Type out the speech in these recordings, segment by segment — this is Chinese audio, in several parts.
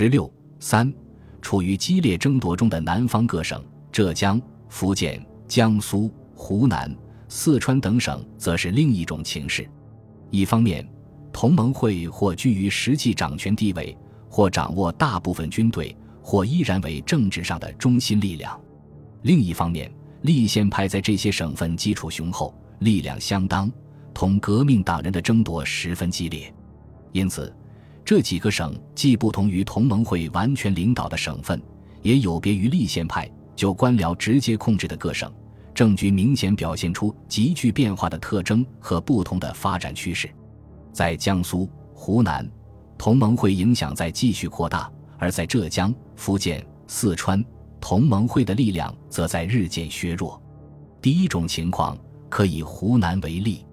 十六三，处于激烈争夺中的南方各省，浙江、福建、江苏、湖南、四川等省，则是另一种情势。一方面，同盟会或居于实际掌权地位，或掌握大部分军队，或依然为政治上的中心力量；另一方面，立宪派在这些省份基础雄厚，力量相当，同革命党人的争夺十分激烈。因此，这几个省既不同于同盟会完全领导的省份，也有别于立宪派就官僚直接控制的各省，政局明显表现出急剧变化的特征和不同的发展趋势。在江苏、湖南，同盟会影响在继续扩大；而在浙江、福建、四川，同盟会的力量则在日渐削弱。第一种情况可以湖南为例，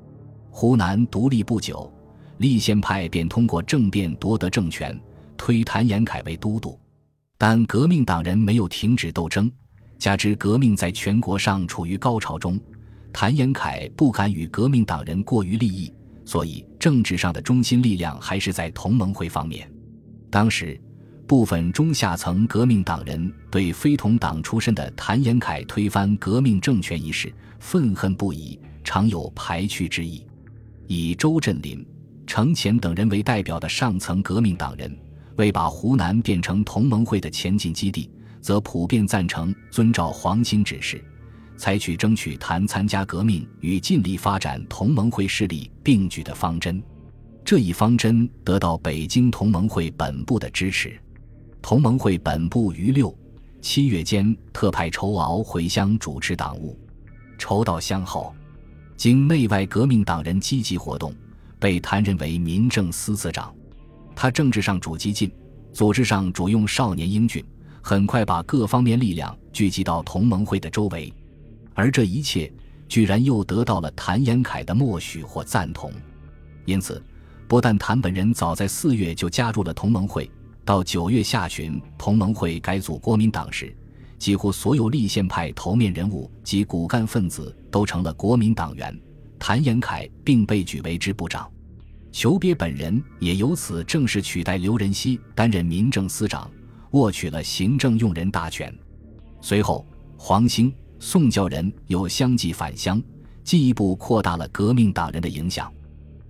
湖南独立不久。立宪派便通过政变夺得政权，推谭延闿为都督，但革命党人没有停止斗争，加之革命在全国上处于高潮中，谭延闿不敢与革命党人过于利益，所以政治上的中心力量还是在同盟会方面。当时，部分中下层革命党人对非同党出身的谭延闿推翻革命政权一事愤恨不已，常有排斥之意，以周振林。程潜等人为代表的上层革命党人，为把湖南变成同盟会的前进基地，则普遍赞成遵照黄兴指示，采取争取谭参加革命与尽力发展同盟会势力并举的方针。这一方针得到北京同盟会本部的支持。同盟会本部于六七月间特派仇鳌回乡主持党务。仇到乡后，经内外革命党人积极活动。被谭任为民政司司长，他政治上主激进，组织上主用少年英俊，很快把各方面力量聚集到同盟会的周围，而这一切居然又得到了谭延闿的默许或赞同。因此，不但谭本人早在四月就加入了同盟会，到九月下旬同盟会改组国民党时，几乎所有立宪派头面人物及骨干分子都成了国民党员。谭延闿并被举为支部长，裘别本人也由此正式取代刘仁熙担任民政司长，握取了行政用人大权。随后，黄兴、宋教仁又相继返乡，进一步扩大了革命党人的影响。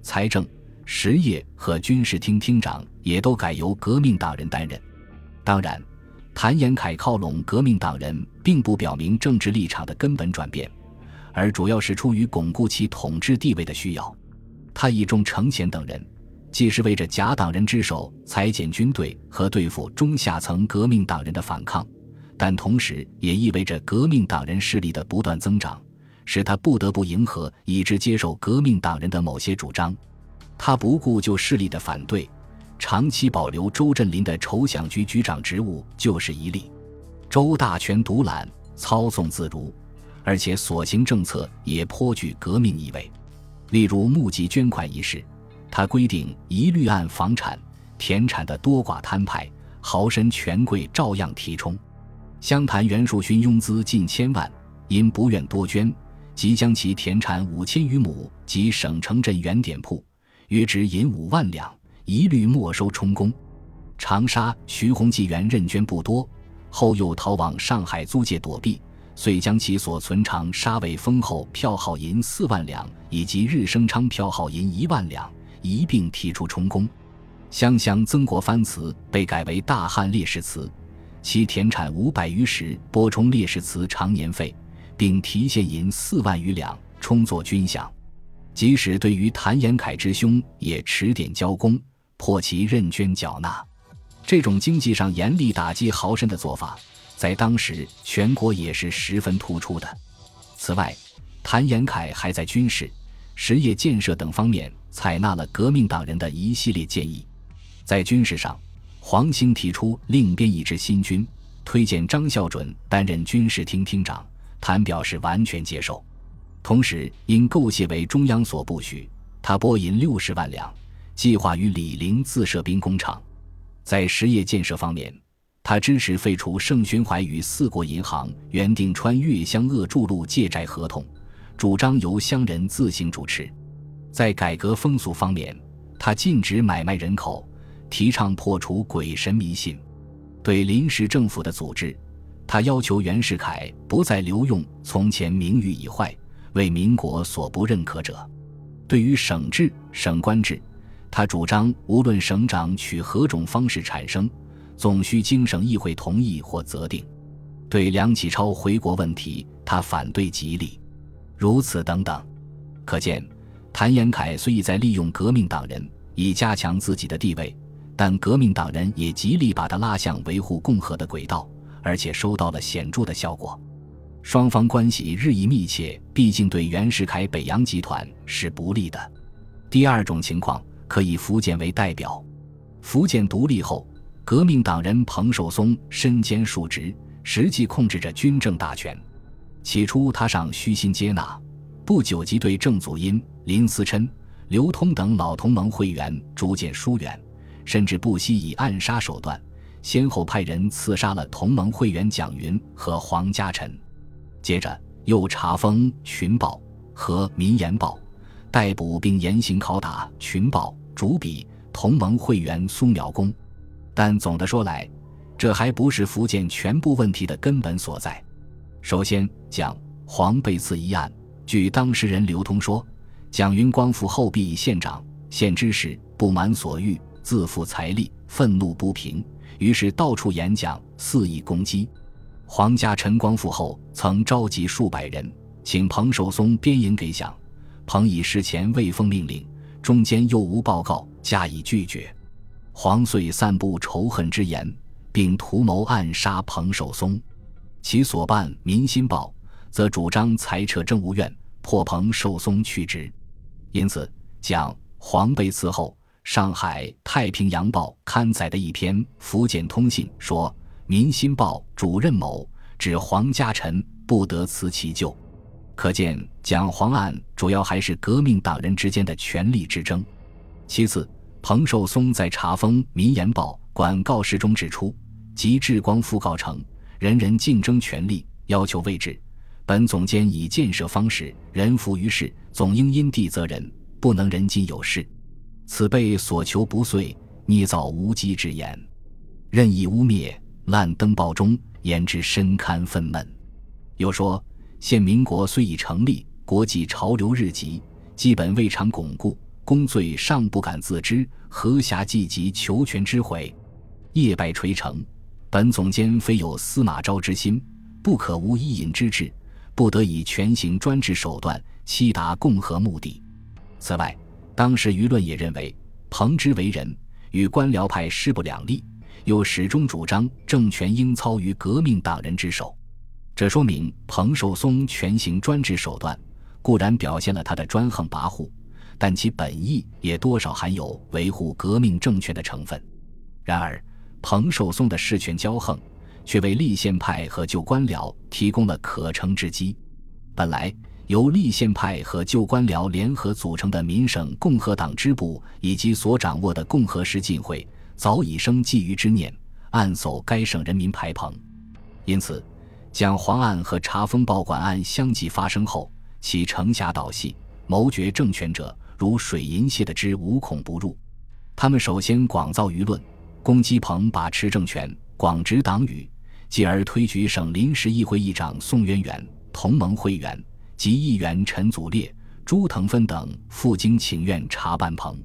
财政、实业和军事厅厅长也都改由革命党人担任。当然，谭延闿靠拢革命党人，并不表明政治立场的根本转变。而主要是出于巩固其统治地位的需要，他倚重程潜等人，既是为着假党人之手裁减军队和对付中下层革命党人的反抗，但同时也意味着革命党人势力的不断增长，使他不得不迎合以致接受革命党人的某些主张。他不顾旧势力的反对，长期保留周振林的筹饷局局长职务就是一例。周大权独揽，操纵自如。而且所行政策也颇具革命意味，例如募集捐款一事，他规定一律按房产、田产的多寡摊派，豪绅权贵照样提充。湘潭袁树勋拥资近千万，因不愿多捐，即将其田产五千余亩及省城镇原点铺，约值银五万两，一律没收充公。长沙徐洪纪元认捐不多，后又逃往上海租界躲避。遂将其所存长沙尾丰厚票号银四万两，以及日升昌票号银一万两一并提出充公。湘乡曾国藩祠被改为大汉烈士祠，其田产五百余石，拨充烈士祠常年费，并提现银四万余两充作军饷。即使对于谭延闿之兄，也迟点交公，迫其认捐缴纳。这种经济上严厉打击豪绅的做法。在当时，全国也是十分突出的。此外，谭延闿还在军事、实业建设等方面采纳了革命党人的一系列建议。在军事上，黄兴提出另编一支新军，推荐张孝准担任军事厅厅长，谭表示完全接受。同时，因构谢为中央所不许，他拨银六十万两，计划与李陵自设兵工厂。在实业建设方面，他支持废除盛宣怀与四国银行原定穿越湘鄂筑路借债合同，主张由乡人自行主持。在改革风俗方面，他禁止买卖人口，提倡破除鬼神迷信。对临时政府的组织，他要求袁世凯不再留用从前名誉已坏、为民国所不认可者。对于省制、省官制，他主张无论省长取何种方式产生，总需经省议会同意或择定。对梁启超回国问题，他反对极力。如此等等，可见谭延闿虽意在利用革命党人以加强自己的地位，但革命党人也极力把他拉向维护共和的轨道，而且收到了显著的效果。双方关系日益密切，毕竟对袁世凯北洋集团是不利的。第二种情况可以福建为代表，福建独立后，革命党人彭寿松身兼数职，实际控制着军政大权。起初，他尚虚心接纳，不久即对郑祖荫、林思琛、刘通等老同盟会员逐渐疏远，甚至不惜以暗杀手段，先后派人刺杀了同盟会员蒋云和黄家臣。接着又查封《群报》和《民言报》，逮捕并严刑拷打《群报》主笔同盟会员苏苗公。但总的说来，这还不是福建全部问题的根本所在。首先，蒋黄被刺一案，据当事人刘通说，蒋云光复后避县长、县知事，不满所欲，自负财力，愤怒不平，于是到处演讲，肆意攻击。黄家陈光复后，曾召集数百人，请彭寿松编引给蒋，彭以事前未奉命令，中间又无报告，加以拒绝。黄遂散布仇恨之言，并图谋暗杀彭寿松。其所办《民心报》则主张裁撤政务院，迫彭寿松去职。因此，蒋黄被刺后，上海《太平洋报》刊载的一篇《福建通信》说，《民心报》主任某指黄家臣不得辞其咎。可见，蒋黄案主要还是革命党人之间的权力之争。其次，彭寿松在查封《民言报》管告示中指出，即志光复告成。人人竞争权力，要求位置。本总监以建设方式，人服于事，总应因地责人，不能人尽有事。此辈所求不遂，捏造无稽之言，任意污蔑，滥登报中，言之深堪愤懑。又说，现民国虽已成立，国际潮流日急，基本未尝巩固，功罪尚不敢自知，何暇计及求全之悔？业败垂成。本总监非有司马昭之心，不可无伊尹之志，不得以权行专制手段欺达共和目的。此外，当时舆论也认为彭之为人与官僚派势不两立，又始终主张政权应操于革命党人之手。这说明彭寿松权行专制手段固然表现了他的专横跋扈，但其本意也多少含有维护革命政权的成分。然而。彭寿松的事权骄横，却为立宪派和旧官僚提供了可乘之机。本来由立宪派和旧官僚联合组成的民省共和党支部，以及所掌握的共和时进会，早已生觊觎之念，暗搜该省人民排彭。因此，蒋黄案和查封报馆案相继发生后，其城下导戏、谋决政权者，如水银泻的之，无孔不入。他们首先广造舆论。攻击彭把持政权，广执党羽，继而推举省临时议会议长宋渊源、同盟会员及议员陈祖烈、朱腾芬等赴京请愿查办彭、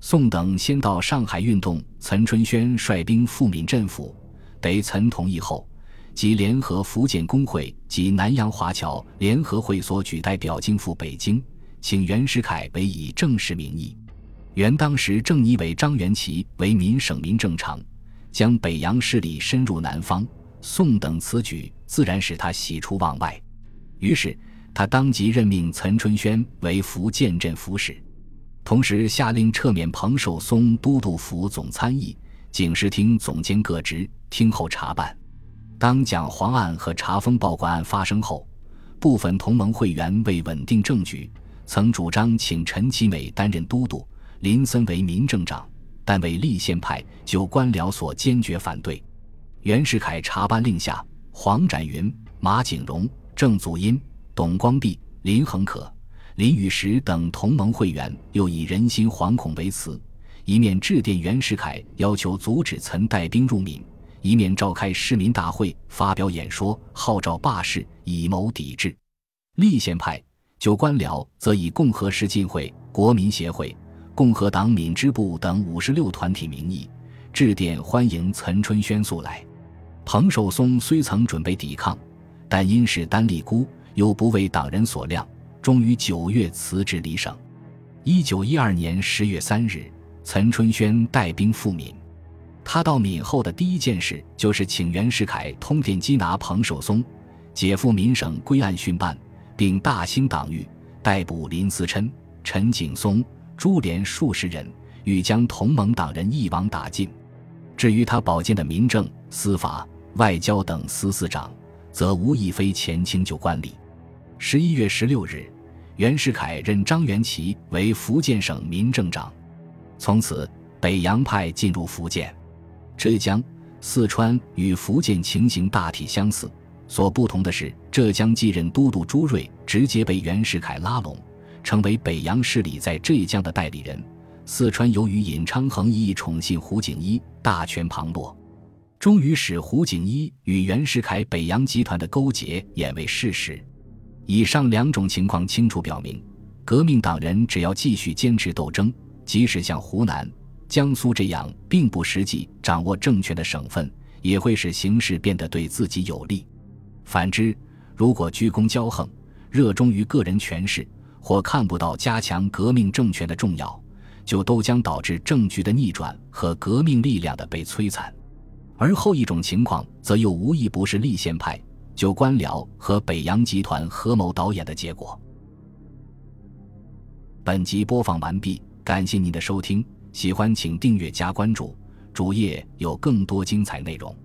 宋等。先到上海运动，岑春轩率兵赴闽镇抚，得岑同意后，即联合福建工会及南洋华侨联合会所举代表京赴北京，请袁世凯为以正式名义。原当时正以为张元齐为民省民政长，将北洋势力深入南方。宋等此举自然使他喜出望外，于是他当即任命岑春轩为福建镇抚使，同时下令撤免彭寿松都督府总参议、警视厅总监各职，听候查办。当蒋黄案和查封报馆案发生后，部分同盟会员为稳定政局，曾主张请陈其美担任都督。林森为民政长，但为立宪派就官僚所坚决反对。袁世凯查办令下，黄展云、马景荣、郑祖荫、董光弼、林恒可、林雨石等同盟会员又以人心惶恐为辞，一面致电袁世凯，要求阻止岑带兵入闽；一面召开市民大会，发表演说，号召罢市，以谋抵制。立宪派就官僚，则以共和实进会、国民协会、共和党闽支部等五十六团体名义，致电欢迎岑春轩速来。彭寿松虽曾准备抵抗，但因是单立孤，又不为党人所谅，终于九月辞职离省。一九一二年十月三日，岑春轩带兵赴闽。他到闽后的第一件事，就是请袁世凯通电缉拿彭寿松，解赴闽省归案讯办，并大兴党狱，逮捕林思琛、陈景松、朱连数十人，欲将同盟党人一网打尽。至于他保荐的民政、司法、外交等司司长，则无一非前清就官吏。十一月十六日。袁世凯任张元奇为福建省民政长，从此北洋派进入福建、浙江、四川与福建情形大体相似，所不同的是，浙江继任都督朱瑞直接被袁世凯拉拢，成为北洋势力在浙江的代理人；四川由于尹昌衡一意宠信胡景一，大权旁落，终于使胡景一与袁世凯北洋集团的勾结演为事实。以上两种情况清楚表明，革命党人只要继续坚持斗争，即使像湖南、江苏这样并不实际掌握政权的省份，也会使形势变得对自己有利。反之，如果居功骄横，热衷于个人权势，或看不到加强革命政权的重要，就都将导致政局的逆转和革命力量的被摧残。而后一种情况，则又无一不是立宪派。就官僚和北洋集团合谋导演的结果。本集播放完毕，感谢您的收听，喜欢请订阅加关注，主页有更多精彩内容。